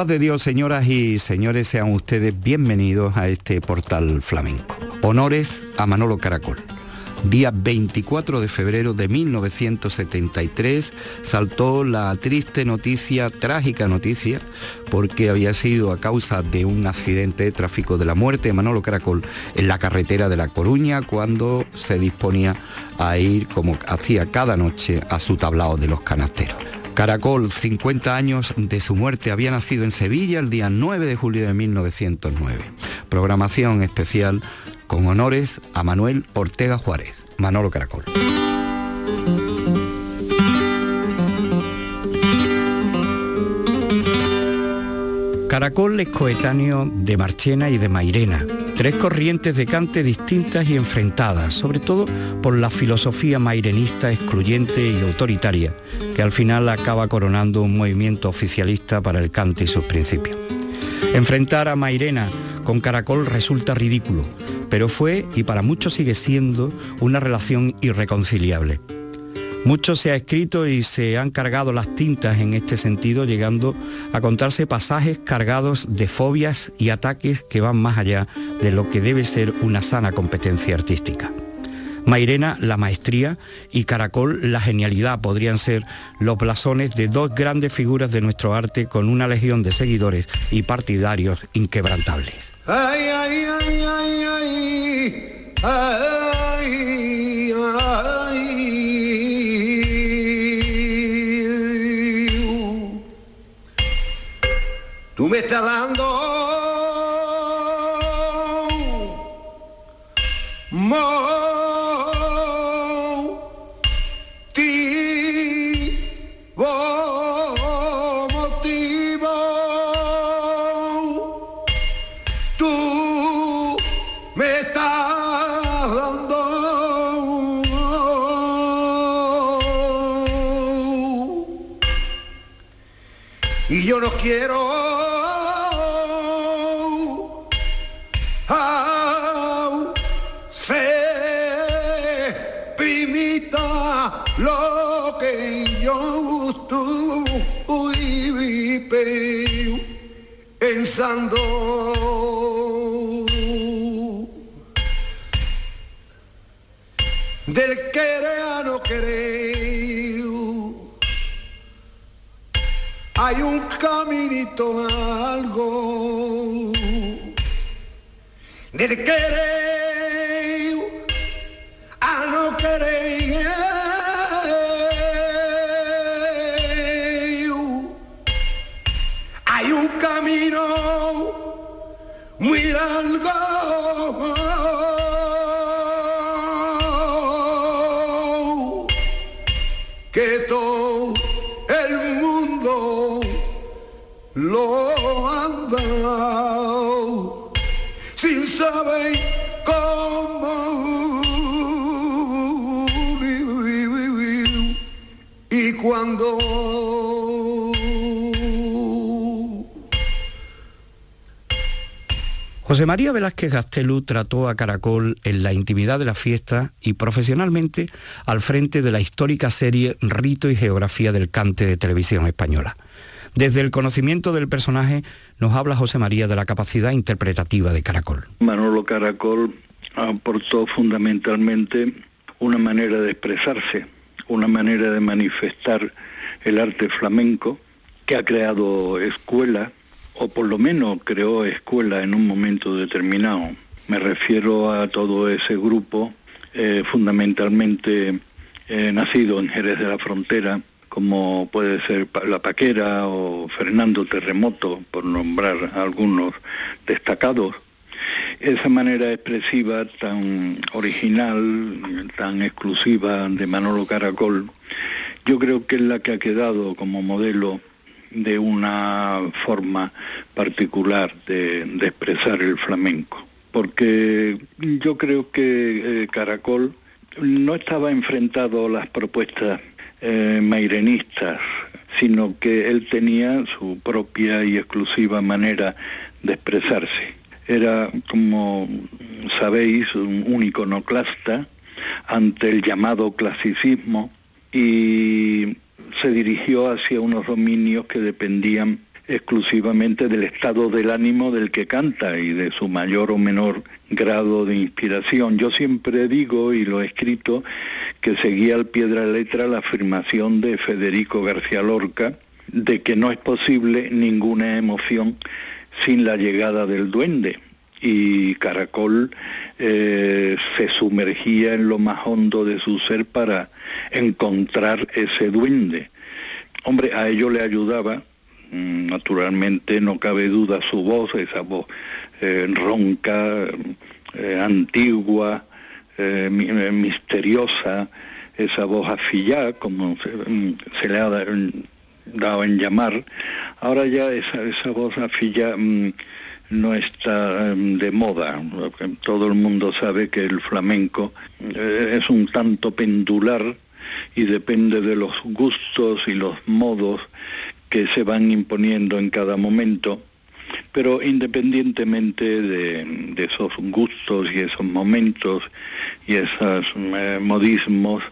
paz de Dios, señoras y señores, sean ustedes bienvenidos a este portal flamenco. Honores a Manolo Caracol. Día 24 de febrero de 1973 saltó la triste noticia, trágica noticia, porque había sido a causa de un accidente de tráfico de la muerte de Manolo Caracol en la carretera de La Coruña cuando se disponía a ir, como hacía cada noche, a su tablao de los canasteros. Caracol, 50 años de su muerte, había nacido en Sevilla el día 9 de julio de 1909. Programación especial con honores a Manuel Ortega Juárez, Manolo Caracol. Caracol es coetáneo de Marchena y de Mairena, tres corrientes de cante distintas y enfrentadas, sobre todo por la filosofía mairenista excluyente y autoritaria, que al final acaba coronando un movimiento oficialista para el cante y sus principios. Enfrentar a Mairena con Caracol resulta ridículo, pero fue y para muchos sigue siendo una relación irreconciliable. Mucho se ha escrito y se han cargado las tintas en este sentido, llegando a contarse pasajes cargados de fobias y ataques que van más allá de lo que debe ser una sana competencia artística. Mairena, la maestría, y Caracol, la genialidad, podrían ser los blasones de dos grandes figuras de nuestro arte con una legión de seguidores y partidarios inquebrantables. Me estás dando del querer a no querer. Hay un caminito largo del querer José María Velázquez Gastelú trató a Caracol en la intimidad de la fiesta y profesionalmente al frente de la histórica serie Rito y Geografía del Cante de Televisión Española. Desde el conocimiento del personaje nos habla José María de la capacidad interpretativa de Caracol. Manolo Caracol aportó fundamentalmente una manera de expresarse, una manera de manifestar el arte flamenco que ha creado escuela o por lo menos creó escuela en un momento determinado. Me refiero a todo ese grupo, eh, fundamentalmente eh, nacido en Jerez de la Frontera, como puede ser La Paquera o Fernando Terremoto, por nombrar algunos destacados, Esa manera expresiva tan original, tan exclusiva de Manolo Caracol, yo creo que es la que ha quedado como modelo de una forma particular de, expresar el flamenco. Porque yo creo que eh, Caracol no estaba enfrentado a las propuestas eh, mairenistas, sino que él tenía su propia y exclusiva manera de expresarse. Era, como sabéis, un iconoclasta ante el llamado clasicismo y se dirigió hacia unos dominios que dependían exclusivamente del estado del ánimo del que canta y de su mayor o menor grado de inspiración. Yo siempre digo, y lo he escrito, que seguía al pie de la letra la afirmación de Federico García Lorca de que no es posible ninguna emoción sin la llegada del duende. Y Caracol eh, se sumergía en lo más hondo de su ser para encontrar ese duende. Hombre, a ello le ayudaba Mm, naturalmente no cabe duda su voz, esa voz eh, ronca, eh, antigua, misteriosa, esa voz afillada, como mm, se, le ha dado en llamar. Ahora ya esa, esa voz afillada mm, no está de moda. Todo el mundo sabe que el flamenco es un tanto pendular y depende de los gustos y los modos que se van imponiendo en cada momento, pero independientemente de, esos gustos y esos momentos y esos eh, modismos,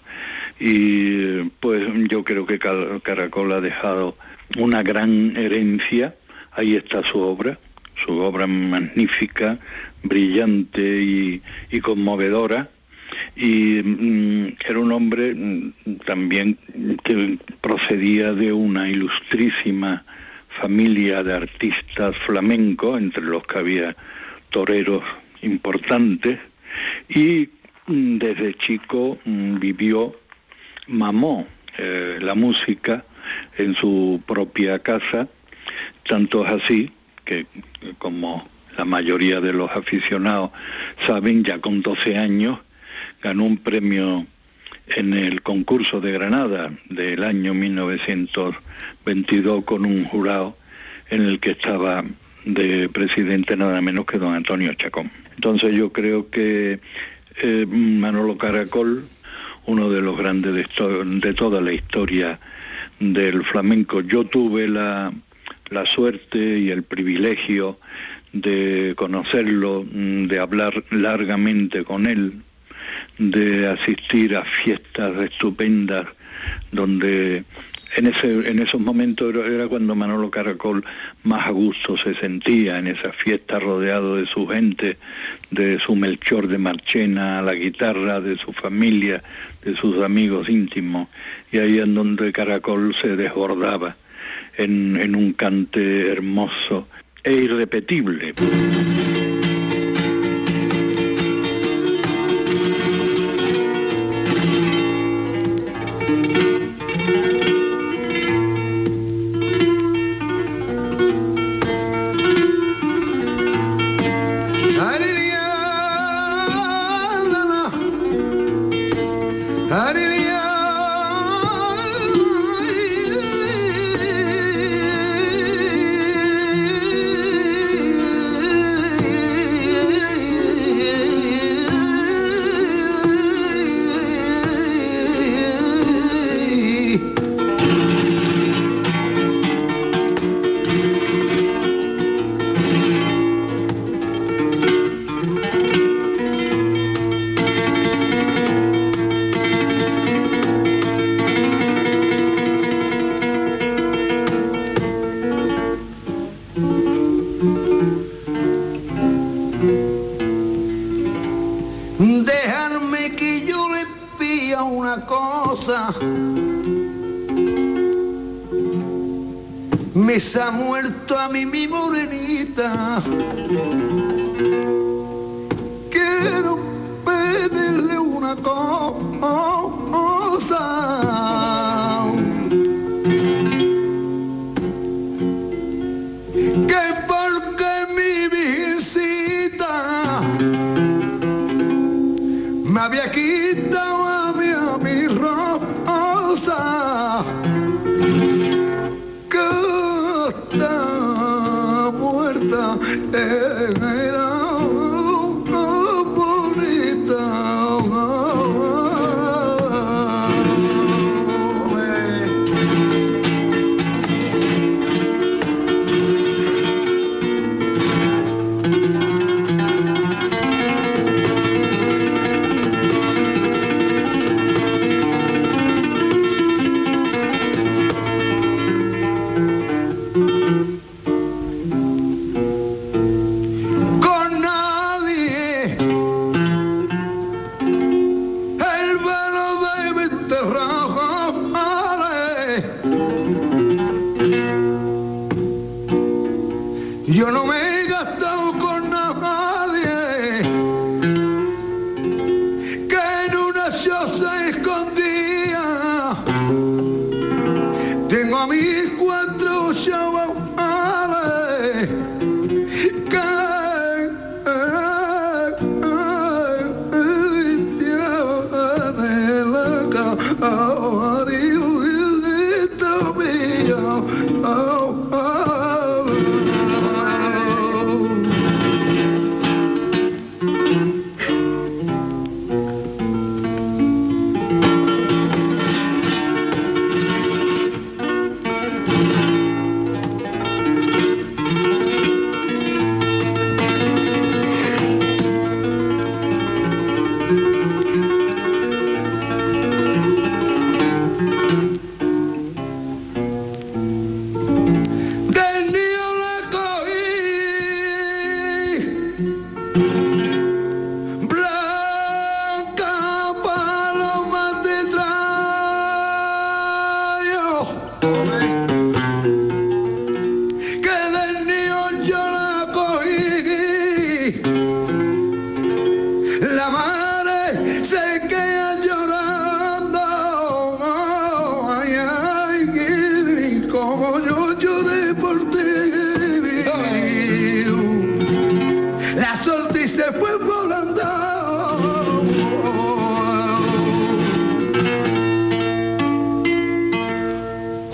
y pues yo creo que Caracol ha dejado una gran herencia, ahí está su obra, su obra magnífica, brillante y conmovedora, y mm, era un hombre mm, también que procedía de una ilustrísima familia de artistas flamencos, entre los que había toreros importantes, y mm, desde chico vivió, mamó eh, la música en su propia casa, tanto así que como la mayoría de los aficionados saben, ya con 12 años ganó un premio en el concurso de Granada del año 1922 con un jurado en el que estaba de presidente nada menos que don Antonio Chacón. Entonces yo creo que eh, Manolo Caracol, uno de los grandes de, de, toda la historia del flamenco, yo tuve la, la suerte y el privilegio de conocerlo, de hablar largamente con él, de asistir a fiestas estupendas donde en, ese, en esos momentos era, cuando Manolo Caracol más a gusto se sentía en esas fiestas rodeado de su gente, de su Melchor de Marchena, la guitarra, de su familia, de sus amigos íntimos, y ahí en donde Caracol se desbordaba en, un cante hermoso e irrepetible.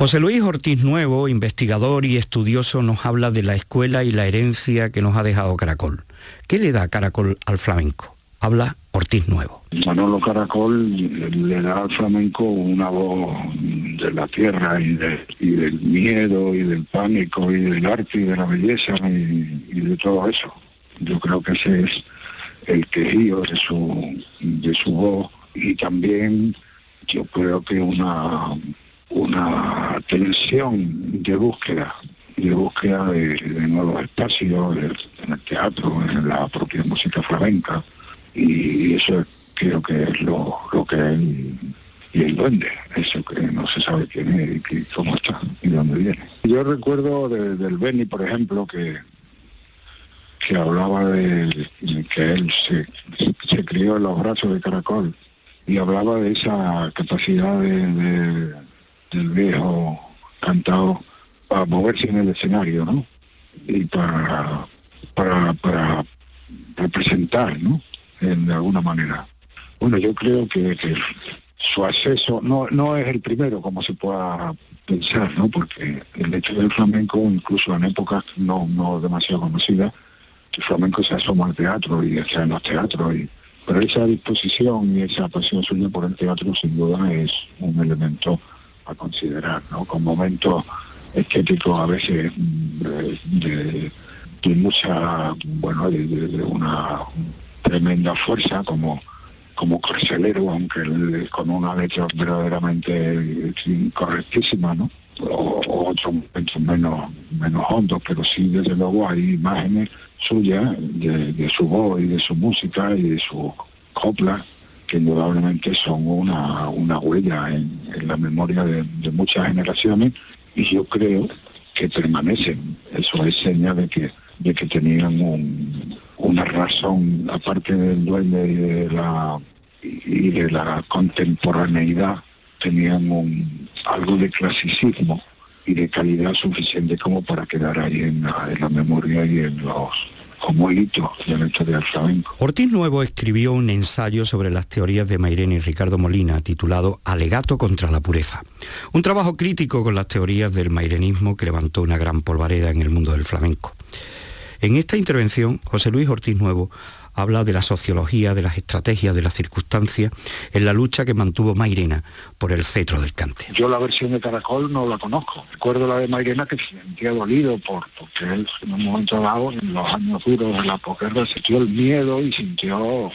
José Luis Ortiz Nuevo, investigador y estudioso, nos habla de la escuela y la herencia que nos ha dejado Caracol. ¿Qué le da Caracol al flamenco? Habla Ortiz Nuevo. Manolo Caracol le da al flamenco una voz de la tierra y, del miedo y del pánico y del arte y de la belleza y, de todo eso. Yo creo que ese es el quejío de su, de su voz y también yo creo que una una tensión de búsqueda, de búsqueda de, nuevos espacios en el teatro, en la propia música flamenca, y eso creo que es lo, que él y el duende, eso que no se sabe quién es y cómo está y dónde viene. Yo recuerdo del Benny, por ejemplo, que que hablaba de, que él se, se, crió en los brazos de Caracol y hablaba de esa capacidad de, del viejo cantado para moverse en el escenario, ¿no? Y para, para, para representar, ¿no? En, alguna manera. Bueno, yo creo que, su acceso no, no es el primero como se pueda pensar, ¿no? Porque el hecho del flamenco, incluso en épocas no, no demasiado conocidas, el flamenco se asoma al teatro y está en los teatros y pero esa disposición y esa pasión suya por el teatro sin duda es un elemento a considerar. Con momentos estéticos a veces de, mucha, bueno, de, una tremenda fuerza como como carcelero, aunque con una letra verdaderamente incorrectísima, ¿no? O, otros menos, menos hondos, pero sí desde luego hay imágenes suyas de, de su voz y de su música y de su copla que indudablemente son una, una huella en, la memoria de, muchas generaciones y yo creo que permanecen. Eso es señal de que, de que tenían una razón, aparte del duende y de la, y de la contemporaneidad, tenían algo de clasicismo y de calidad suficiente como para quedar ahí en la, en la memoria y en los como hito de la historia del flamenco. Ortiz Nuevo escribió un ensayo sobre las teorías de Mairena y Ricardo Molina titulado Alegato contra la pureza. Un trabajo crítico con las teorías del mairenismo que levantó una gran polvareda en el mundo del flamenco. En esta intervención, José Luis Ortiz Nuevo habla de la sociología, de las estrategias, de las circunstancias en la lucha que mantuvo Mairena por el cetro del cante. Yo la versión de Caracol no la conozco. Recuerdo la de Mairena que se sentía dolido por, porque él en un momento dado, en los años duros de la posguerra, sintió el miedo y sintió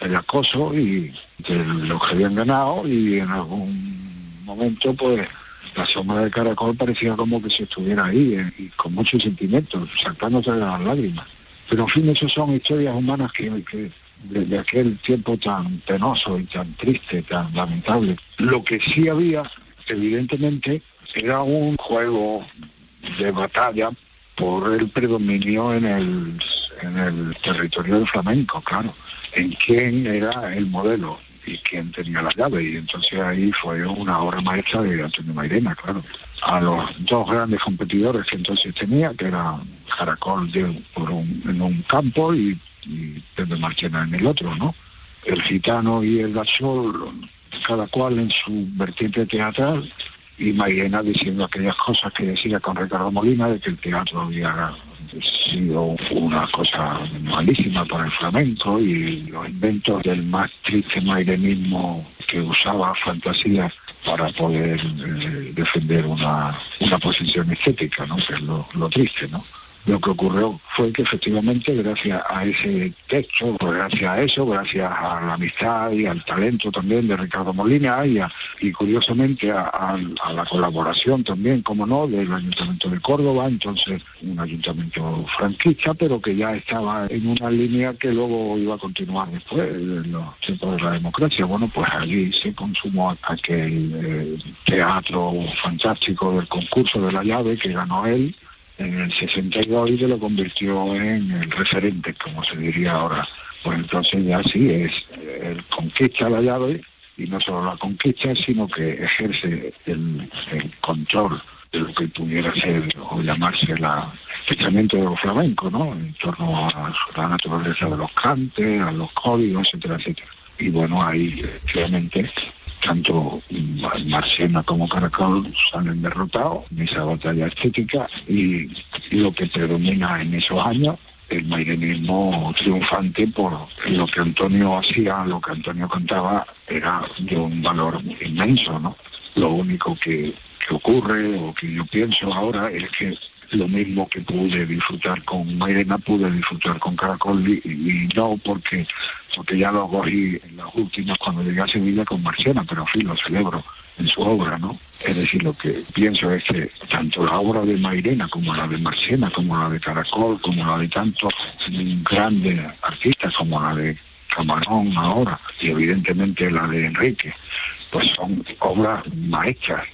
el acoso y de lo que habían ganado y en algún momento pues la sombra de Caracol parecía como que se estuviera ahí eh, y con muchos sentimientos, saltándose de las lágrimas. Pero en fin, eso son historias humanas que, que de, aquel tiempo tan penoso y tan triste, tan lamentable. Lo que sí había, evidentemente, era un juego de batalla por el predominio en el, en el territorio del flamenco, claro, en quién era el modelo y quién tenía la llave. Y entonces ahí fue una obra maestra de Antonio Mairena, claro. A los dos grandes competidores que entonces tenía, que eran Caracol por en un campo y, Pedro Marchena en el otro, ¿no? El gitano y el gachol, cada cual en su vertiente teatral, y Mairena diciendo aquellas cosas que decía con Ricardo Molina de que el teatro había sido una cosa malísima para el flamenco y los inventos del más triste mairenismo que usaba fantasías para poder eh, defender una, una posición estética, ¿no? que es lo, lo triste, ¿no? Lo que ocurrió fue que efectivamente gracias a ese texto, gracias a eso, gracias a la amistad y al talento también de Ricardo Molina y, curiosamente a, la colaboración también, como no, del Ayuntamiento de Córdoba, entonces un ayuntamiento franquista, pero que ya estaba en una línea que luego iba a continuar después de los tiempos de la democracia. Bueno, pues allí se consumó aquel teatro fantástico del concurso de la llave que ganó él en el 62 y se lo convirtió en el referente, como se diría ahora. Pues entonces ya sí, es el conquista la llave y no solo la conquista, sino que ejerce el, control de lo que pudiera ser o llamarse la, el pensamiento de los flamencos, ¿no? En torno a la naturaleza de los cantes, a los códigos, etcétera, etcétera. Y bueno, ahí efectivamente tanto Marcena como Caracol salen derrotados en esa batalla estética y, lo que predomina en esos años el mairenismo triunfante por lo que Antonio hacía, lo que Antonio contaba era de un valor inmenso, ¿no? Lo único que, que ocurre o que yo pienso ahora es que lo mismo que pude disfrutar con Mairena, pude disfrutar con Caracol y, no porque, porque ya lo cogí en las últimas cuando llegué a Sevilla con Marcena, pero en lo celebro en su obra, ¿no? Es decir, lo que pienso es que tanto la obra de Mairena como la de Marcena, como la de Caracol, como la de tantos grandes artistas como la de Camarón ahora y evidentemente la de Enrique, pues son obras maestras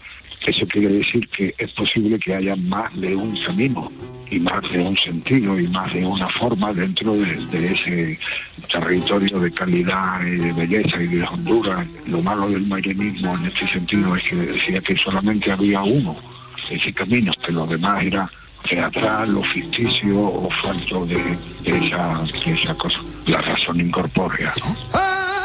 eso quiere decir que es posible que haya más de un camino y más de un sentido y más de una forma dentro de, ese territorio de calidad y de belleza y de Honduras. Lo malo del marianismo en este sentido es que decía que solamente había uno, ese camino, que lo demás era teatral o ficticio o falto de, esa, de esa cosa, la razón incorpórea. ¿no?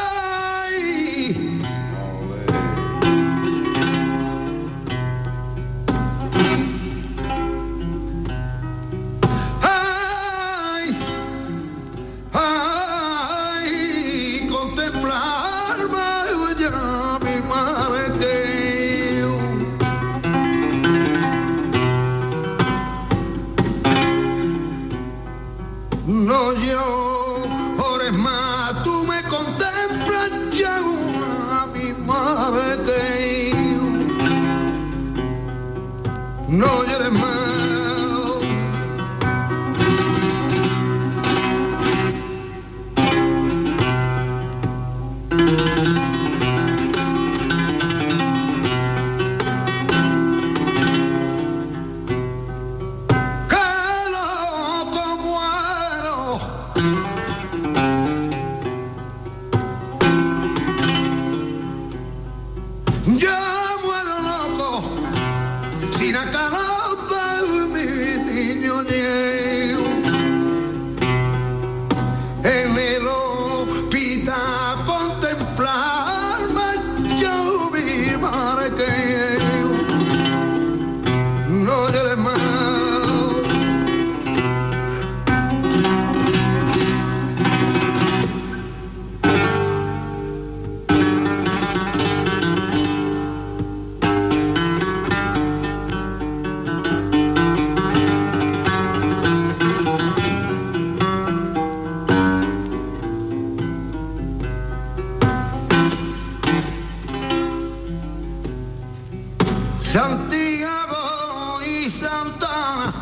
Santiago y Santana.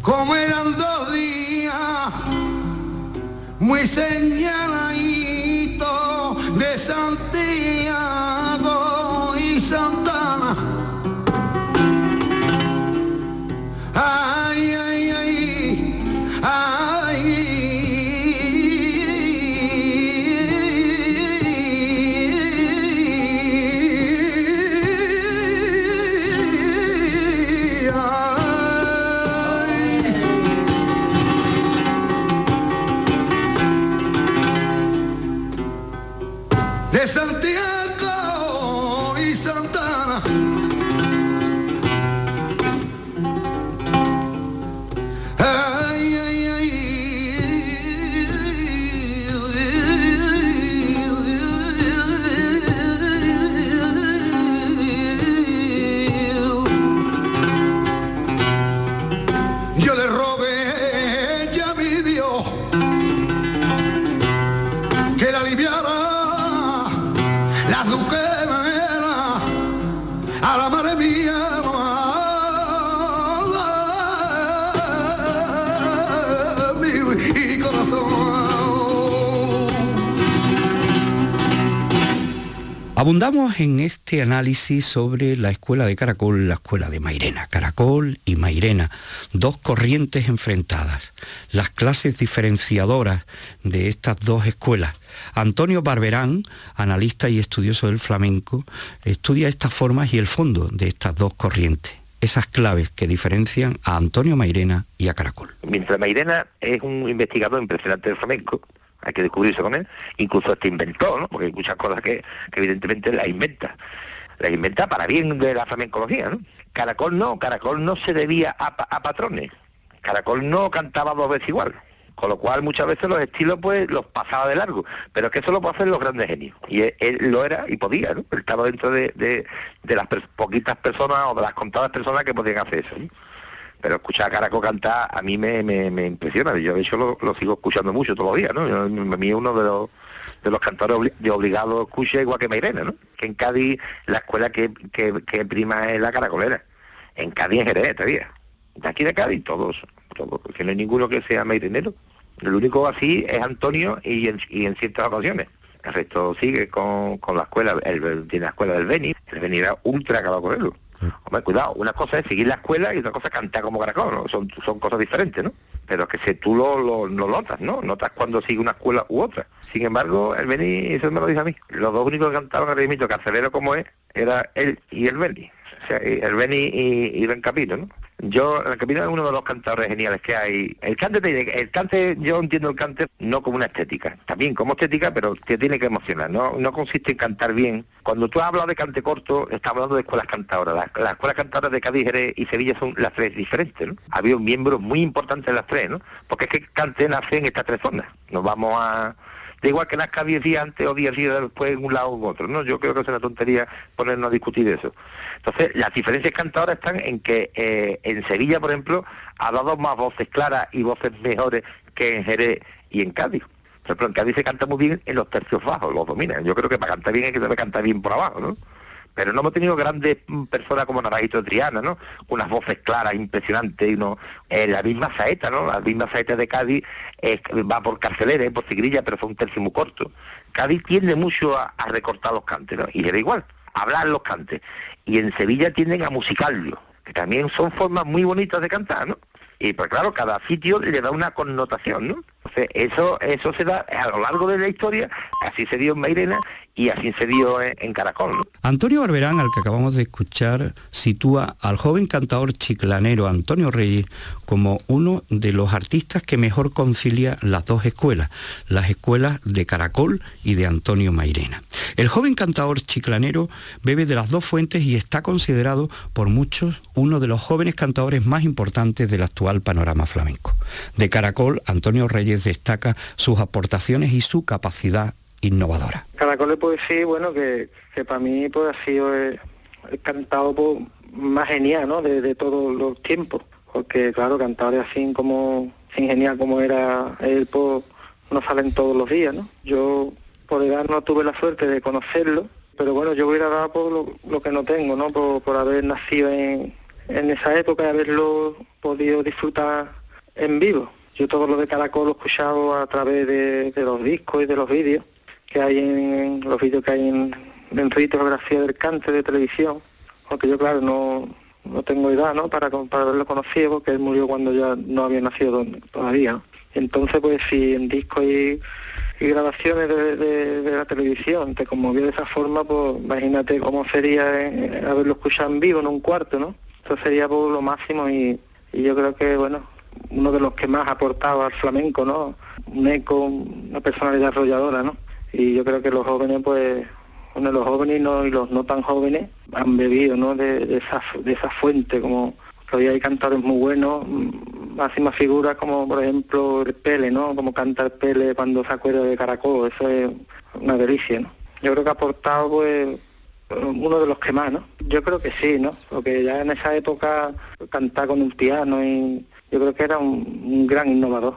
Como eran dos días muy señaladitos Abundamos en este análisis sobre la escuela de Caracol, la escuela de Mairena. Caracol y Mairena, dos corrientes enfrentadas, las clases diferenciadoras de estas dos escuelas. Antonio Barberán, analista y estudioso del flamenco, estudia estas formas y el fondo de estas dos corrientes, esas claves que diferencian a Antonio Mairena y a Caracol. Mientras Mairena es un investigador impresionante del flamenco, hay que descubrirse con él, incluso este inventó, ¿no? Porque hay muchas cosas que, evidentemente las inventa. Las inventa para bien de la flamencología, ¿no? Caracol no, Caracol no se debía a, a patrones. Caracol no cantaba dos veces igual. Con lo cual muchas veces los estilos pues los pasaba de largo. Pero es que eso lo pueden hacer los grandes genios. Y él, él lo era y podía, ¿no? Él estaba dentro de, de- de las per- poquitas personas o de las contadas personas que podían hacer eso. ¿no? Pero escuchar a Caraco cantar a mí me, me, me impresiona. Yo de hecho lo, sigo escuchando mucho todos los días, ¿no? Yo- a mí es uno de los de los cantores obli- de obligado escucha igual que Mairena, ¿no? Que en Cádiz la escuela que, que, que prima es la caracolera. En Cádiz en Jerez todavía. De aquí de Cádiz todos, todos, porque no hay ninguno que sea mairenero. El único así es Antonio y en, y en ciertas ocasiones. El resto sigue con, con la escuela, el, tiene la escuela del Beni, el Beni era ultra caracolero. Hombre, cuidado, una cosa es seguir la escuela y otra cosa es cantar como caracol. Son, son cosas diferentes, ¿no? Pero que se, tú lo, lo, notas, ¿no? Notas cuando sigue una escuela u otra. Sin embargo, el Beni, eso me lo dice a mí. Los dos únicos que cantaban el ritmito carcelero como es, era él y el Beni. O sea, el Beni y, y Ben Capino, ¿no? Yo, el Capino es uno de los cantadores geniales que hay. El cante, te- el cante, yo entiendo el cante no como una estética, también como estética, pero te tiene que emocionar, no, no consiste en cantar bien. Cuando tú hablas de cante corto, estás hablando de escuelas cantadoras. Las, las escuelas cantadoras de Cádiz, y Sevilla son las tres diferentes, ¿no? Había un miembro muy importante en las tres, ¿no? Porque es que cante nace en estas tres zonas. Nos vamos a Da igual que nazca 10 días antes o 10 días después en un lado u otro, ¿no? Yo creo que es una tontería ponernos a discutir eso. Entonces, las diferencias cantadoras están en que eh, en Sevilla, por ejemplo, ha dado más voces claras y voces mejores que en Jerez y en Cádiz. Por ejemplo, en Cádiz se canta muy bien en los tercios bajos, los dominan. Yo creo que para cantar bien hay que saber cantar bien por abajo, ¿no? Pero no hemos tenido grandes mm, personas como Naranjito Triana, ¿no? Unas voces claras, impresionantes, y uno, eh, la misma saeta, ¿no? La misma saeta de Cádiz va por carcelera, por cigrilla, pero fue un tercio muy corto. Cádiz tiende mucho a, recortar los cantes, ¿no? Y era igual, hablar los cantes. Y en Sevilla tienden a musicallo, que también son formas muy bonitas de cantar, ¿no? Y pues claro, cada sitio le da una connotación, ¿no? Entonces, eso, eso se da a lo largo de la historia, así se dio en Mairena y así se dio en, en Caracol. Antonio Barberán, al que acabamos de escuchar, sitúa al joven cantador chiclanero Antonio Reyes como uno de los artistas que mejor concilia las dos escuelas, las escuelas de Caracol y de Antonio Mairena. El joven cantador chiclanero bebe de las dos fuentes y está considerado por muchos uno de los jóvenes cantadores más importantes del actual panorama flamenco. De Caracol, Antonio Reyes destaca sus aportaciones y su capacidad innovadora. Caracol puedo decir, bueno, que, que para mí pues, ha sido el, el cantado pues, más genial, ¿no? De, todos los tiempos. Porque, claro, cantadores así como, sin genial como era él, pues, no salen todos los días, ¿no? Yo por edad no tuve la suerte de conocerlo, pero bueno, yo hubiera dado por lo, que no tengo, ¿no? Por, haber nacido en, en esa época y haberlo podido disfrutar en vivo. Yo todo lo de Caracol lo he escuchado a través de, los discos y de los vídeos que hay en, los vídeos que hay en, en Ritografía del Cante de televisión, porque yo claro no, no tengo edad ¿no? Para, para haberlo conocido porque él murió cuando ya no había nacido todavía. Entonces pues si en discos y, grabaciones de, la televisión te conmovió de esa forma, pues imagínate cómo sería eh, haberlo escuchado en vivo en un cuarto, ¿no? Eso sería pues, lo máximo y, y yo creo que bueno, uno de los que más ha aportado al flamenco, ¿no? Un eco, una personalidad arrolladora, ¿no? Y yo creo que los jóvenes, pues, bueno, los jóvenes y los no tan jóvenes han bebido, ¿no? De, esa, de esa fuente, como todavía hay cantadores muy buenos, máximas figuras como, por ejemplo, el Pele, ¿no? Como canta el Pele cuando se acuerda de Caracol, eso es una delicia, ¿no? Yo creo que ha aportado, pues, uno de los que más, ¿no? Yo creo que sí, ¿no? Porque ya en esa época cantar con un piano y yo creo que era un, gran innovador.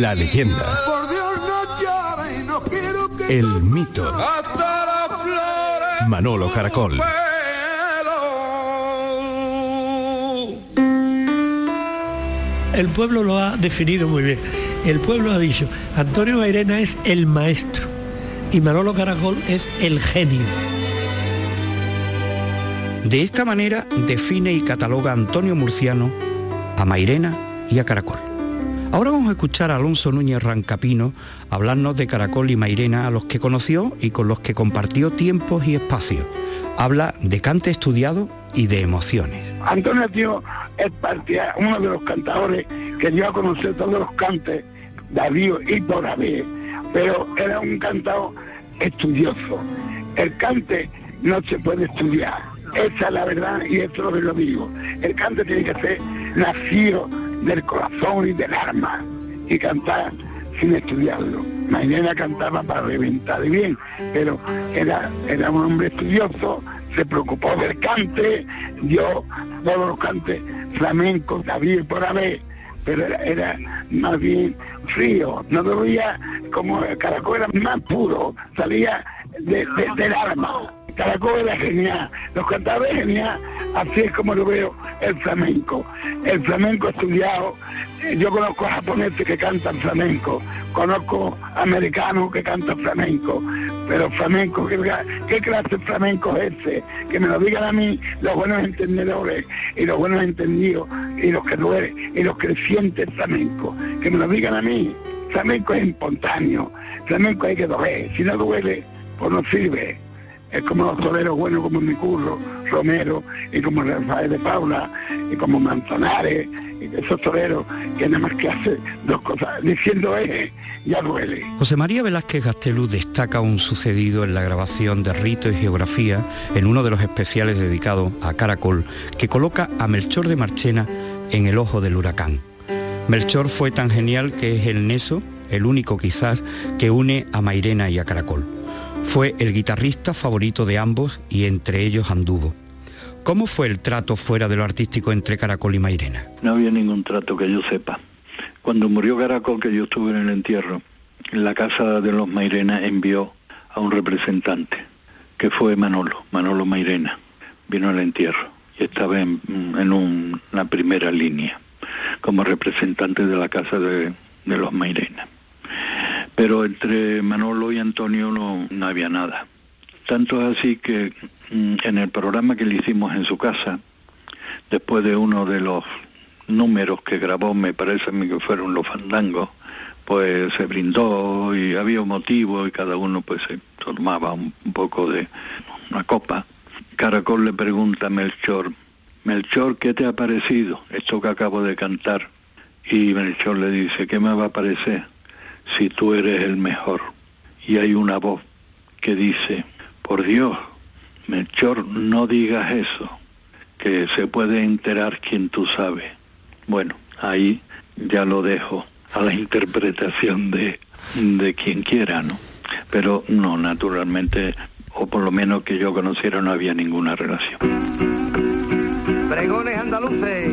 la leyenda el mito Manolo Caracol el pueblo lo ha definido muy bien. El pueblo ha dicho, Antonio Mairena es el maestro y Manolo Caracol es el genio. De esta manera define y cataloga Antonio Murciano a Mairena y a Caracol. Ahora vamos a escuchar a Alonso Núñez Rancapino hablarnos de Caracol y Mairena a los que conoció y con los que compartió tiempos y espacios. Habla de cante estudiado y de emociones. Antonio Tío es uno de los cantadores que dio a conocer todos los cantes, Darío y por pero era un cantador estudioso. El cante no se puede estudiar. Esa es la verdad y esto es lo que lo digo. El cante tiene que ser nacido del corazón y del alma y cantar sin estudiarlo. Mañana cantaba para reventar bien, pero era, era un hombre estudioso, se preocupó del cante, dio todos los cantes flamencos, David por haber, pero era, más bien frío, no veía como el caracol era más puro, salía del alma. Caracol era genial, los cantadores genial, así es como lo veo el flamenco. El flamenco estudiado, eh, yo conozco japoneses que cantan flamenco, conozco americanos que cantan flamenco, pero flamenco, ¿qué, clase de flamenco es ese? Que me lo digan a mí los buenos entendedores y los buenos entendidos y los que duelen y los que sienten flamenco, que me lo digan a mí. Flamenco es espontáneo, flamenco hay que doler, si no duele, pues no sirve es como los toreros buenos como mi curro, Romero, y como Rafael de Paula, y como Manzanares, y esos toreros que nada más que hacen dos cosas, diciendo eje, ya duele. José María Velázquez Gastelú destaca un sucedido en la grabación de Rito y Geografía en uno de los especiales dedicados a Caracol, que coloca a Melchor de Marchena en el ojo del huracán. Melchor fue tan genial que es el neso, el único quizás, que une a Mairena y a Caracol. Fue el guitarrista favorito de ambos y entre ellos anduvo. ¿Cómo fue el trato fuera de lo artístico entre Caracol y Mairena? No había ningún trato que yo sepa. Cuando murió Caracol, que yo estuve en el entierro, la casa de los Mairena envió a un representante, que fue Manolo, Manolo Mairena. Vino al entierro y estaba en, una primera línea como representante de la casa de, de los Mairena pero entre Manolo y Antonio no, no había nada. Tanto es así que mm, en el programa que le hicimos en su casa, después de uno de los números que grabó, me parece a mí que fueron los fandangos, pues se brindó y había un motivo y cada uno pues se tomaba un, poco de una copa. Caracol le pregunta a Melchor, Melchor, ¿qué te ha parecido esto que acabo de cantar? Y Melchor le dice, ¿qué me va a parecer? Si tú eres el mejor. Y hay una voz que dice, por Dios, Melchor, no digas eso, que se puede enterar quien tú sabes. Bueno, ahí ya lo dejo a la interpretación de, de quien quiera, ¿no? Pero no, naturalmente, o por lo menos que yo conociera, no había ninguna relación. Pregones andaluces,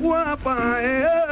guapa, é.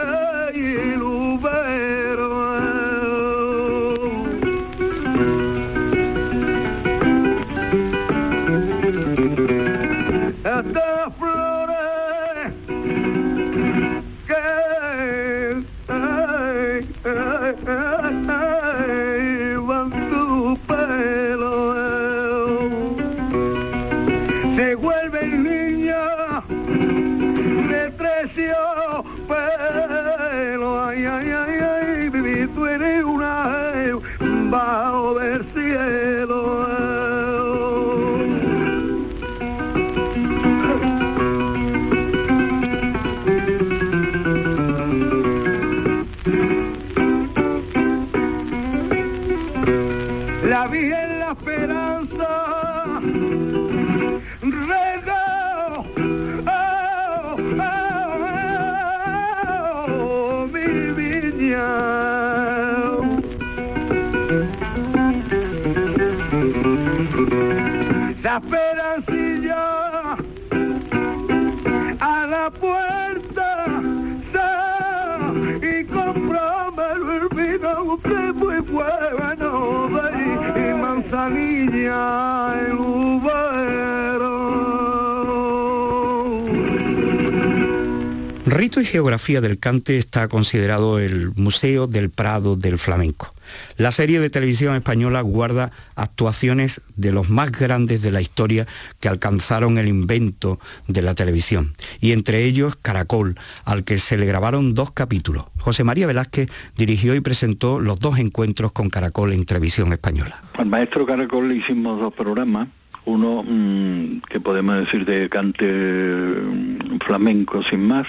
Rito y Geografía del Cante está considerado el Museo del Prado del Flamenco. La serie de televisión española guarda actuaciones de los más grandes de la historia que alcanzaron el invento de la televisión, y entre ellos Caracol, al que se le grabaron dos capítulos. José María Velázquez dirigió y presentó los dos encuentros con Caracol en televisión española. Al maestro Caracol le hicimos dos programas, uno mmm, que podemos decir de cante mm, flamenco sin más,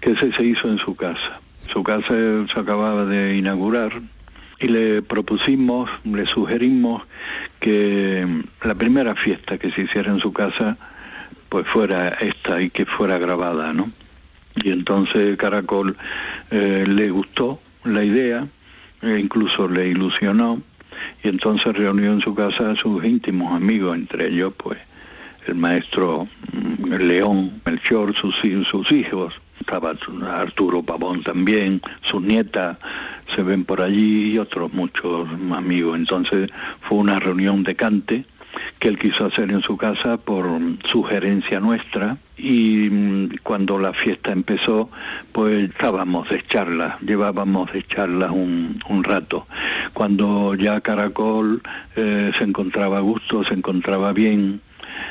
que se hizo en su casa. Su casa se acababa de inaugurar y le propusimos, le sugerimos que la primera fiesta que se hiciera en su casa pues fuera esta y que fuera grabada, ¿no? Y entonces Caracol eh, le gustó la idea, e incluso le ilusionó, y entonces reunió en su casa a sus íntimos amigos, entre ellos pues el maestro mm, León, Melchor, sus hijos, estaba Arturo Pavón también, sus nietas se ven por allí y otros muchos amigos. Entonces fue una reunión de cante que él quiso hacer en su casa por sugerencia nuestra y mm, cuando la fiesta empezó pues estábamos de charla, llevábamos de charla un, un rato. Cuando ya Caracol eh, se encontraba a gusto, se encontraba bien,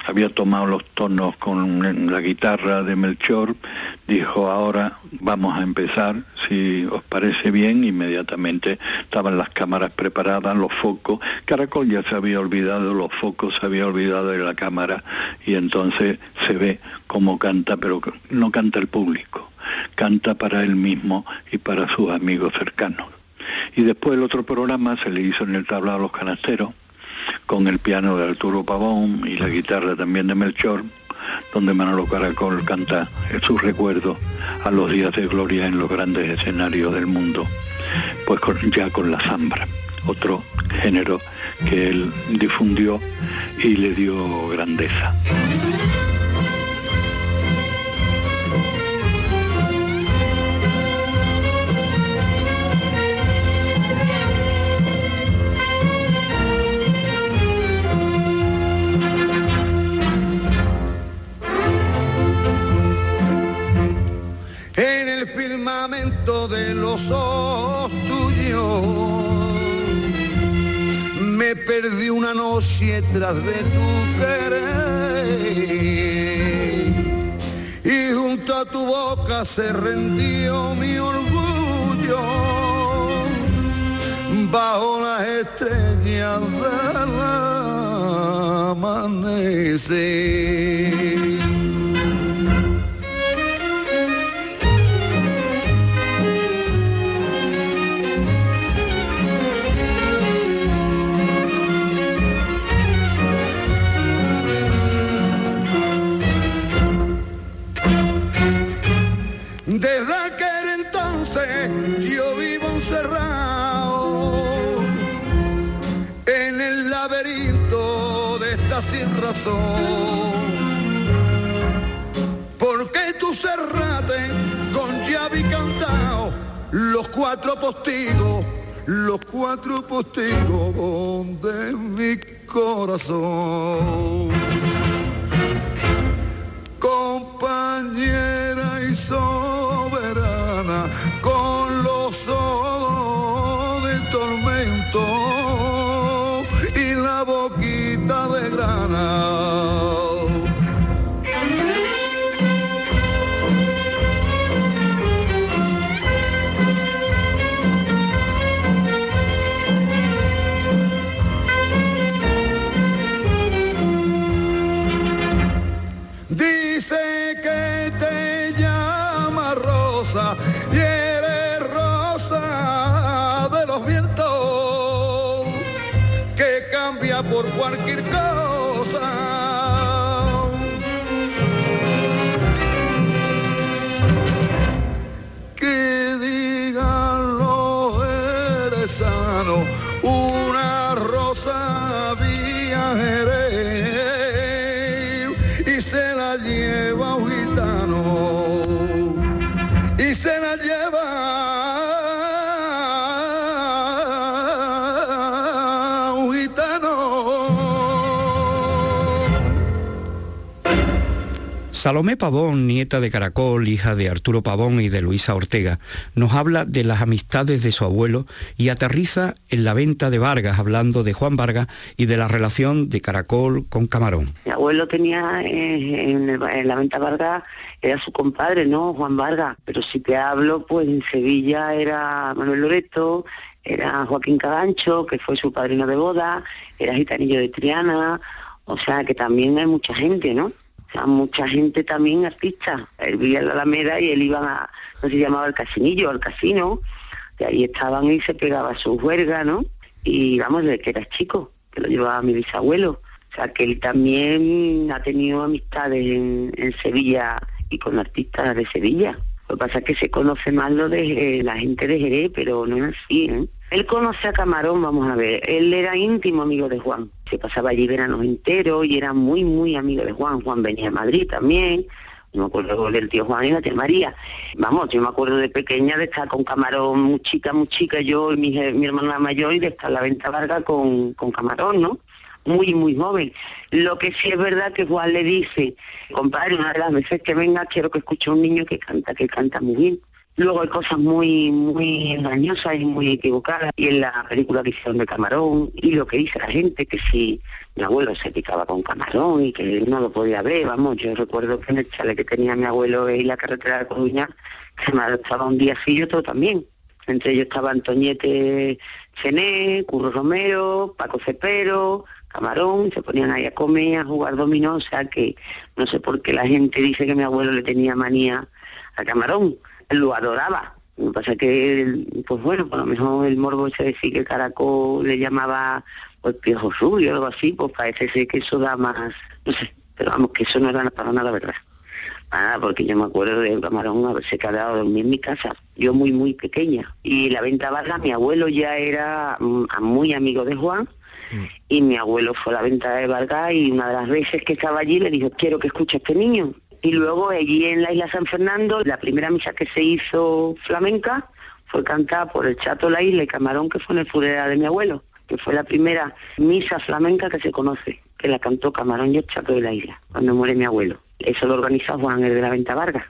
había tomado los tonos con la guitarra de Melchor, dijo ahora vamos a empezar, si os parece bien, inmediatamente estaban las cámaras preparadas, los focos, Caracol ya se había olvidado los focos, se había olvidado de la cámara y entonces se ve cómo canta, pero no canta el público, canta para él mismo y para sus amigos cercanos. Y después el otro programa se le hizo en el tablado Los Canasteros, con el piano de Arturo Pavón y la guitarra también de Melchor, donde Manolo Caracol canta sus recuerdos a los días de gloria en los grandes escenarios del mundo, pues ya con la zambra, otro género que él difundió y le dio grandeza. Los ojos tuyos. Me perdí una noche tras de tu querer. Y junto a tu boca se rendió mi orgullo. Bajo las estrellas del amanecer. Porque tú cerrate con llave y cantao los cuatro postigos, los cuatro postigos de mi corazón. Compañera y soberana, Salomé Pavón, nieta de Caracol, hija de Arturo Pavón y de Luisa Ortega, nos habla de las amistades de su abuelo y aterriza en la venta de Vargas, hablando de Juan Vargas y de la relación de Caracol con Camarón. Mi abuelo tenía eh, en, en la venta Vargas, era su compadre, ¿no? Juan Vargas. Pero si te hablo, pues en Sevilla era Manuel Loreto, era Joaquín Cagancho, que fue su padrino de boda, era Gitanillo de Triana, o sea que también hay mucha gente, ¿no? Sea, mucha gente también artista. Él vivía en la Alameda y él iba a, no se llamaba el casinillo, al casino, y ahí estaban y se pegaba su juerga, ¿no? Y vamos, desde que era chico, que lo llevaba mi bisabuelo. O sea, que él también ha tenido amistades en, en Sevilla y con artistas de Sevilla. Lo que pasa es que se conoce más lo de eh, la gente de Jerez, pero no es así, ¿eh? Él conoce a Camarón, vamos a ver. Él era íntimo amigo de Juan. Se pasaba allí veranos enteros y era muy, muy amigo de Juan. Juan venía a Madrid también. No me acuerdo del tío Juan y la tía María. Vamos, yo me acuerdo de pequeña de estar con Camarón, muy chica, muy chica, yo y mi, mi hermana mayor, y de estar la venta larga con, con Camarón, ¿no? Muy, muy joven. Lo que sí es verdad que Juan le dice, compadre, una de las veces que venga quiero que escuche a un niño que canta, que canta muy bien. Luego hay cosas muy, muy engañosas y muy equivocadas. Y en la película que de Camarón, y lo que dice la gente, que si mi abuelo se picaba con Camarón y que no lo podía ver, vamos, yo recuerdo que en el chale que tenía mi abuelo en la carretera de Coruña, se me estaba un día así y otro también. Entre ellos estaban Toñete Chené, Curro Romero, Paco Cepero, Camarón, se ponían ahí a comer, a jugar dominó, o sea que no sé por qué la gente dice que mi abuelo le tenía manía a Camarón, lo adoraba. Lo que pasa es que, él, pues bueno, por lo mejor el morbo ese decir que el caracol le llamaba pues piojo suyo o algo así, pues parece ser que eso da más, no sé, pero vamos, que eso no era para nada verdad. Ah, porque yo me acuerdo de Camarón haberse quedado a dormir en mi casa, yo muy, muy pequeña. Y la venta Vargas, mi abuelo ya era mm, muy amigo de Juan, y mi abuelo fue a la venta de Vargas y una de las veces que estaba allí le dijo, quiero que escuche a este niño. Y luego allí en la isla San Fernando, la primera misa que se hizo flamenca fue cantada por el Chato La Isla y Camarón, que fue en el funeral de mi abuelo, que fue la primera misa flamenca que se conoce, que la cantó Camarón y el Chato de la Isla, cuando muere mi abuelo. Eso lo organiza Juan, el de la Venta Vargas.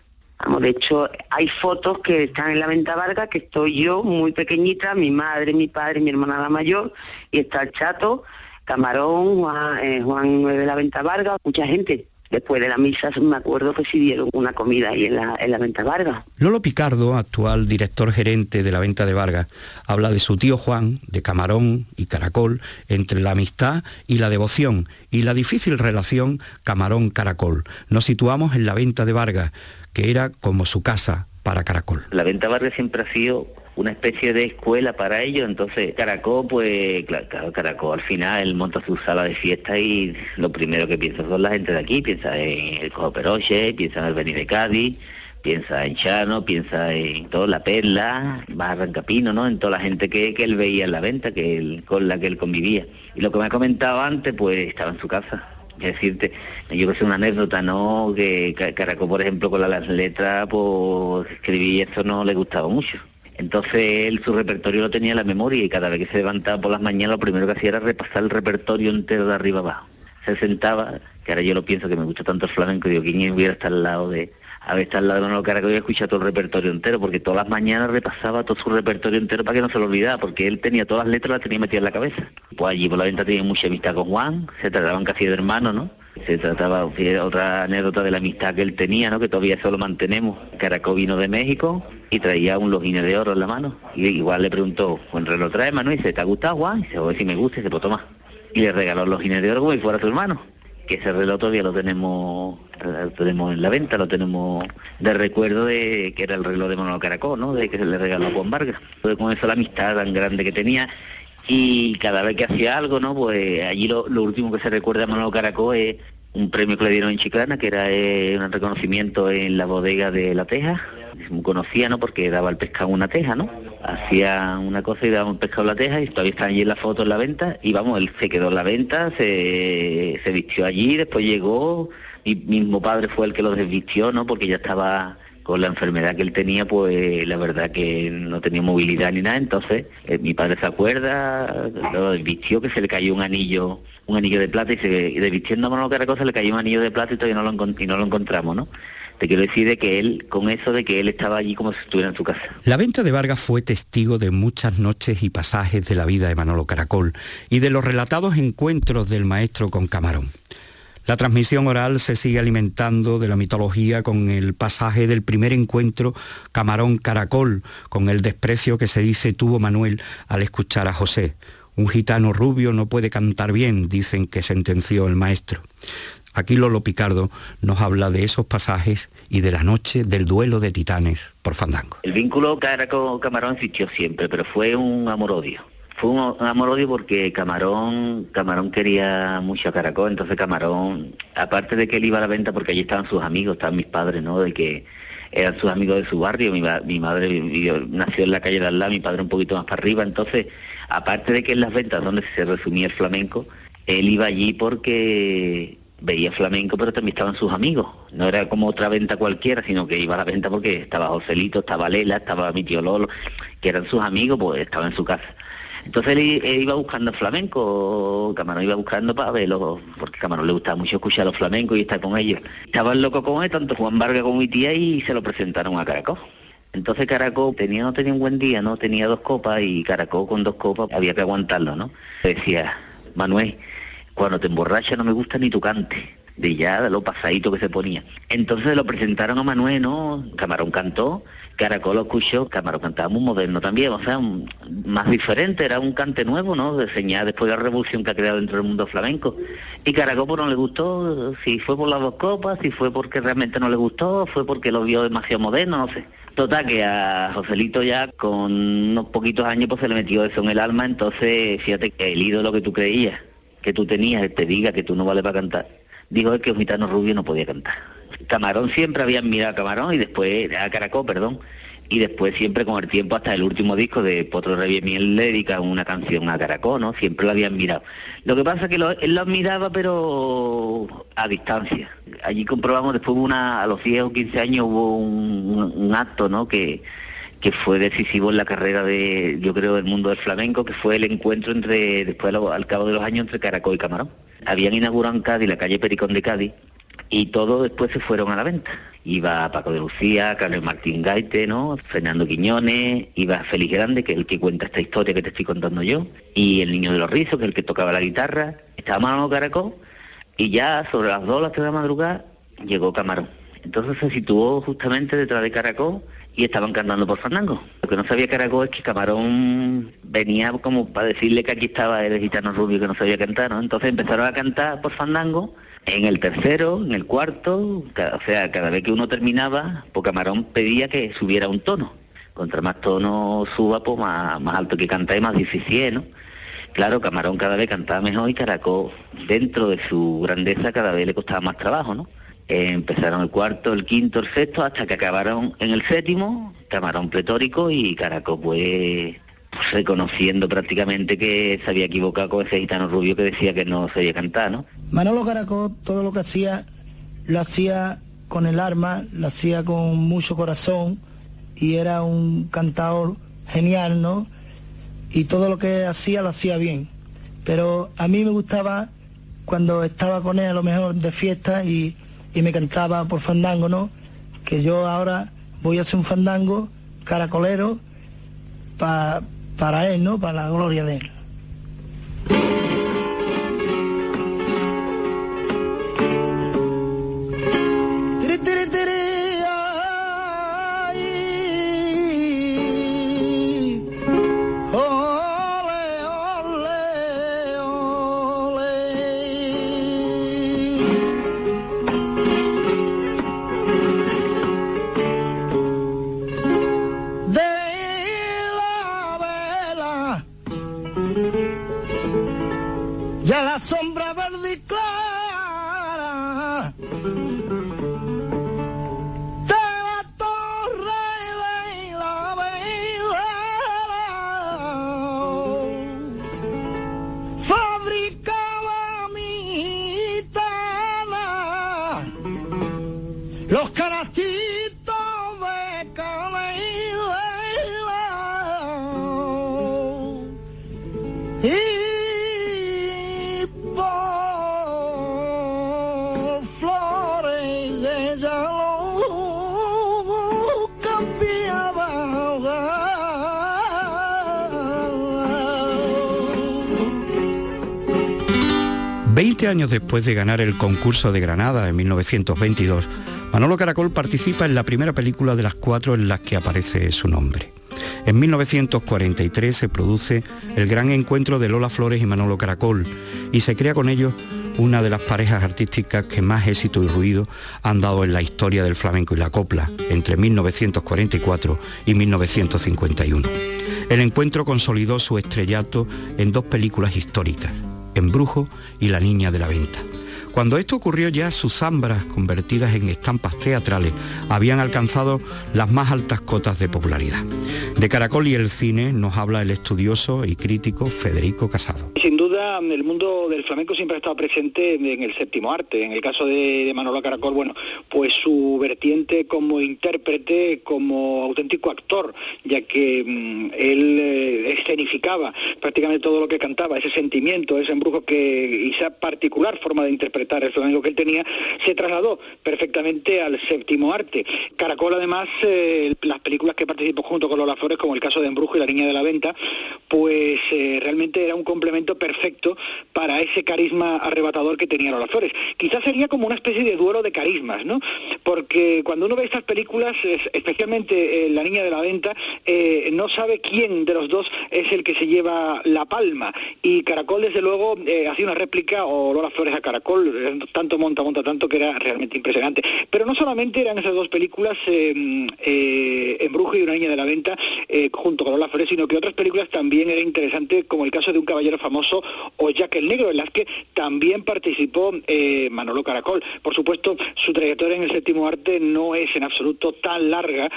De hecho, hay fotos que están en la Venta Vargas, que estoy yo muy pequeñita, mi madre, mi padre, mi hermana la mayor, y está el Chato, Camarón, Juan, eh, Juan de la Venta Vargas, mucha gente. Después de la misa me acuerdo que sí dieron una comida ahí en la, en la Venta Vargas. Lolo Picardo, actual director gerente de la venta de Vargas, habla de su tío Juan, de Camarón y Caracol, entre la amistad y la devoción y la difícil relación Camarón-Caracol. Nos situamos en la venta de Vargas, que era como su casa para Caracol. La venta Vargas siempre ha sido una especie de escuela para ellos, entonces Caracol, pues claro, Caracol al final él monta su sala de fiesta y lo primero que piensa son la gente de aquí, piensa en el Cojo Peroche, piensa en el Beni de Cádiz, piensa en Chano, piensa en toda la Perla, Barra Capino, ¿no? En toda la gente que, que él veía en la venta, que él, con la que él convivía. Y lo que me ha comentado antes, pues estaba en su casa. Es decirte, yo que sé una anécdota, ¿no? Que Ca- Caracol, por ejemplo, con la- las letras, pues escribí y eso no le gustaba mucho. Entonces él su repertorio lo tenía en la memoria y cada vez que se levantaba por las mañanas lo primero que hacía era repasar el repertorio entero de arriba abajo. Se sentaba, que ahora yo lo pienso que me gusta tanto el flamenco, digo, ¿quién hubiera estado al lado de, haber estado al lado de Manolo Caracol y escuchar todo el repertorio entero? Porque todas las mañanas repasaba todo su repertorio entero para que no se lo olvidara, porque él tenía todas las letras, las tenía metidas en la cabeza. Pues allí por la venta tenía mucha amistad con Juan, se trataban casi de hermanos, ¿no? Se trataba, otra anécdota de la amistad que él tenía, ¿no? Que todavía eso lo mantenemos. Caracol vino de México y traía un lojines de oro en la mano. Y igual le preguntó, ¿buen reloj trae, mano? Y dice, ¿te ha gustado, Juan? Y dice, "Oye, si me gusta, y se pues toma. Y le regaló los lojines de oro como si fuera su hermano. Que ese reloj todavía lo tenemos, lo tenemos en la venta, lo tenemos de recuerdo de que era el reloj de Manolo Caracol, ¿no? De que se le regaló a Juan Vargas. Entonces, con eso la amistad tan grande que tenía y cada vez que hacía algo, ¿no? Pues allí lo, lo último que se recuerda a Manolo Caracol es un premio que le dieron en Chiclana, que era eh, un reconocimiento en la bodega de La Teja. Conocía, ¿no? Porque daba el pescado una teja, ¿no? Hacía una cosa y daba un pescado en la teja y todavía están allí en la foto en la venta. Y vamos, él se quedó en la venta, se, se vistió allí, después llegó, mi mismo padre fue el que lo desvistió, ¿no? Porque ya estaba con la enfermedad que él tenía, pues la verdad que no tenía movilidad ni nada, entonces eh, mi padre se acuerda, lo vistió que se le cayó un anillo, un anillo de plata y, se, y de vistiendo a Manolo Caracol se le cayó un anillo de plata y todavía no lo, y no lo encontramos, ¿no? Te quiero decir de que él, con eso de que él estaba allí como si estuviera en su casa. La venta de Vargas fue testigo de muchas noches y pasajes de la vida de Manolo Caracol y de los relatados encuentros del maestro con Camarón. La transmisión oral se sigue alimentando de la mitología con el pasaje del primer encuentro Camarón-Caracol, con el desprecio que se dice tuvo Manuel al escuchar a José. Un gitano rubio no puede cantar bien, dicen que sentenció el maestro. Aquí Lolo Picardo nos habla de esos pasajes y de la noche del duelo de titanes por Fandango. El vínculo Caracol-Camarón existió siempre, pero fue un amor-odio fue un, amor-odio porque Camarón, Camarón quería mucho a Caracol, entonces Camarón, aparte de que él iba a la venta porque allí estaban sus amigos, estaban mis padres, ¿no? De que eran sus amigos de su barrio, mi, madre nació en la calle de al lado, mi padre un poquito más para arriba, entonces, aparte de que en las ventas donde se resumía el flamenco, él iba allí porque veía flamenco, pero también estaban sus amigos. No era como otra venta cualquiera, sino que iba a la venta porque estaba Joselito, estaba Lela, estaba mi tío Lolo, que eran sus amigos, pues estaba en su casa. Entonces él, iba buscando flamenco, Camarón iba buscando para verlo, porque Camarón le gustaba mucho escuchar los flamencos y estar con ellos. Estaban locos con él, tanto Juan Vargas como mi tía, y se lo presentaron a Caracol. Entonces Caracol tenía, no tenía un buen día, ¿no? Tenía dos copas y Caracol con dos copas había que aguantarlo, ¿no? Decía, Manuel, cuando te emborrachas no me gusta ni tu cante de ya de lo pasadito que se ponía. Entonces lo presentaron a Manuel, ¿no? Camarón cantó, Caracol lo escuchó, Camarón cantaba muy moderno también, o sea, más diferente, era un cante nuevo, ¿no? De después de la revolución que ha creado dentro del mundo flamenco. Y Caracol pues, no le gustó, si fue por las dos copas, si fue porque realmente no le gustó, fue porque lo vio demasiado moderno, no sé. Total, que a Joselito ya con unos poquitos años pues se le metió eso en el alma, entonces fíjate que el ídolo que tú creías, que tú tenías, te diga que tú no vale para cantar, dijo que un gitano rubio no podía cantar. Camarón siempre había mirado a Camarón y después, a Caracol, perdón, y después siempre con el tiempo hasta el último disco de Potro Rey Miel le dedica una canción a Caracol, ¿no? Siempre lo habían mirado. Lo que pasa es que él lo admiraba pero a distancia. Allí comprobamos después una, a los 10 o 15 años hubo un, acto, ¿no? Que, que fue decisivo en la carrera de, yo creo, del mundo del flamenco, que fue el encuentro entre, después al cabo de los años, entre Caracol y Camarón. Habían inaugurado en Cádiz la calle Pericón de Cádiz, y todos después se fueron a la venta. Iba Paco de Lucía, Carlos Martín Gaite, ¿no? Fernando Quiñones, iba Félix Grande, que es el que cuenta esta historia que te estoy contando yo, y el niño de los rizos, que es el que tocaba la guitarra, estaba Manolo Caracol, y ya sobre las dos, las tres de la madrugada, llegó Camarón. Entonces se situó justamente detrás de Caracol y estaban cantando por Fandango. Lo que no sabía Caracol es que Camarón venía como para decirle que aquí estaba el gitano rubio que no sabía cantar, ¿no? Entonces empezaron a cantar por Fandango en el tercero, en el cuarto, o sea, cada vez que uno terminaba, pues Camarón pedía que subiera un tono. Contra más tono suba, pues más, alto que canta y más difícil, ¿no? Claro, Camarón cada vez cantaba mejor y Caracol, dentro de su grandeza, cada vez le costaba más trabajo, ¿no? Empezaron el cuarto, el quinto, el sexto, hasta que acabaron en el séptimo, Camarón pletórico y Caracol, pues reconociendo prácticamente que se había equivocado con ese gitano rubio que decía que no sabía cantar, ¿no? Manolo Caracol todo lo que hacía lo hacía con el arma, lo hacía con mucho corazón y era un cantador genial, ¿no? Y todo lo que hacía lo hacía bien. Pero a mí me gustaba cuando estaba con él a lo mejor de fiesta y, y me cantaba por fandango, ¿no? Que yo ahora voy a hacer un fandango caracolero para para él, ¿no? Para la gloria de él. Después de ganar el concurso de Granada en 1922, Manolo Caracol participa en la primera película de las cuatro en las que aparece su nombre. En 1943 se produce el gran encuentro de Lola Flores y Manolo Caracol y se crea con ellos una de las parejas artísticas que más éxito y ruido han dado en la historia del flamenco y la copla entre 1944 y 1951. El encuentro consolidó su estrellato en dos películas históricas, Embrujo y La Niña de la Venta. Cuando esto ocurrió ya sus zambras, convertidas en estampas teatrales, habían alcanzado las más altas cotas de popularidad. De Caracol y el cine nos habla el estudioso y crítico Federico Casado. El mundo del flamenco siempre ha estado presente en el séptimo arte. En el caso de, Manolo Caracol, bueno, pues su vertiente como intérprete, como auténtico actor, ya que mm, él eh, escenificaba prácticamente todo lo que cantaba, ese sentimiento, ese embrujo que, esa particular forma de interpretar el flamenco que él tenía, se trasladó perfectamente al séptimo arte. Caracol, además, eh, las películas que participó junto con Lola Flores, como el caso de Embrujo y La Niña de la Venta, pues eh, realmente era un complemento perfecto para ese carisma arrebatador que tenía Lola Flores. Quizás sería como una especie de duelo de carismas, ¿no? Porque cuando uno ve estas películas, especialmente eh, La Niña de la Venta, no sabe quién de los dos es el que se lleva la palma. Y Caracol, desde luego, hacía una réplica, o Lola Flores a Caracol, tanto monta, monta tanto que era realmente impresionante. Pero no solamente eran esas dos películas, eh, eh, Embrujo y Una niña de la venta, eh, junto con Lola Flores, sino que otras películas también eran interesantes, como el caso de Un caballero famoso o Jack el Negro, en las que también participó eh, Manolo Caracol. Por supuesto, su trayectoria en el séptimo arte no es en absoluto tan larga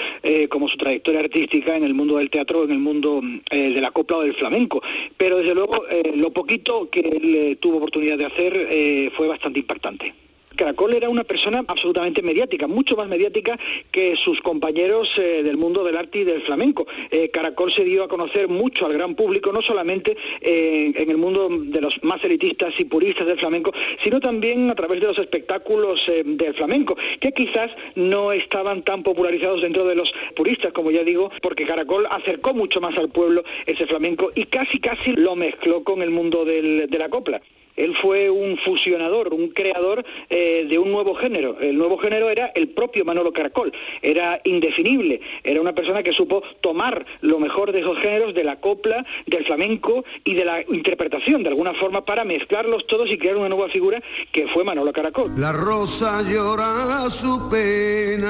como su trayectoria artística en el mundo del teatro, en el mundo de la copla o del flamenco. Pero desde luego, lo poquito que él tuvo oportunidad de hacer fue bastante impactante. Caracol era una persona absolutamente mediática, mucho más mediática que sus compañeros eh, del mundo del arte y del flamenco. Eh, Caracol se dio a conocer mucho al gran público, no solamente eh, en el mundo de los más elitistas y puristas del flamenco, sino también a través de los espectáculos del flamenco, que quizás no estaban tan popularizados dentro de los puristas, como ya digo, porque Caracol acercó mucho más al pueblo ese flamenco y casi casi lo mezcló con el mundo de la copla. Él fue un fusionador, un creador eh, de un nuevo género. El nuevo género era el propio Manolo Caracol. Era indefinible. Era una persona que supo tomar lo mejor de esos géneros, de la copla, del flamenco y de la interpretación, de alguna forma, para mezclarlos todos y crear una nueva figura que fue Manolo Caracol. La rosa llora su pena.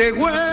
de huevo.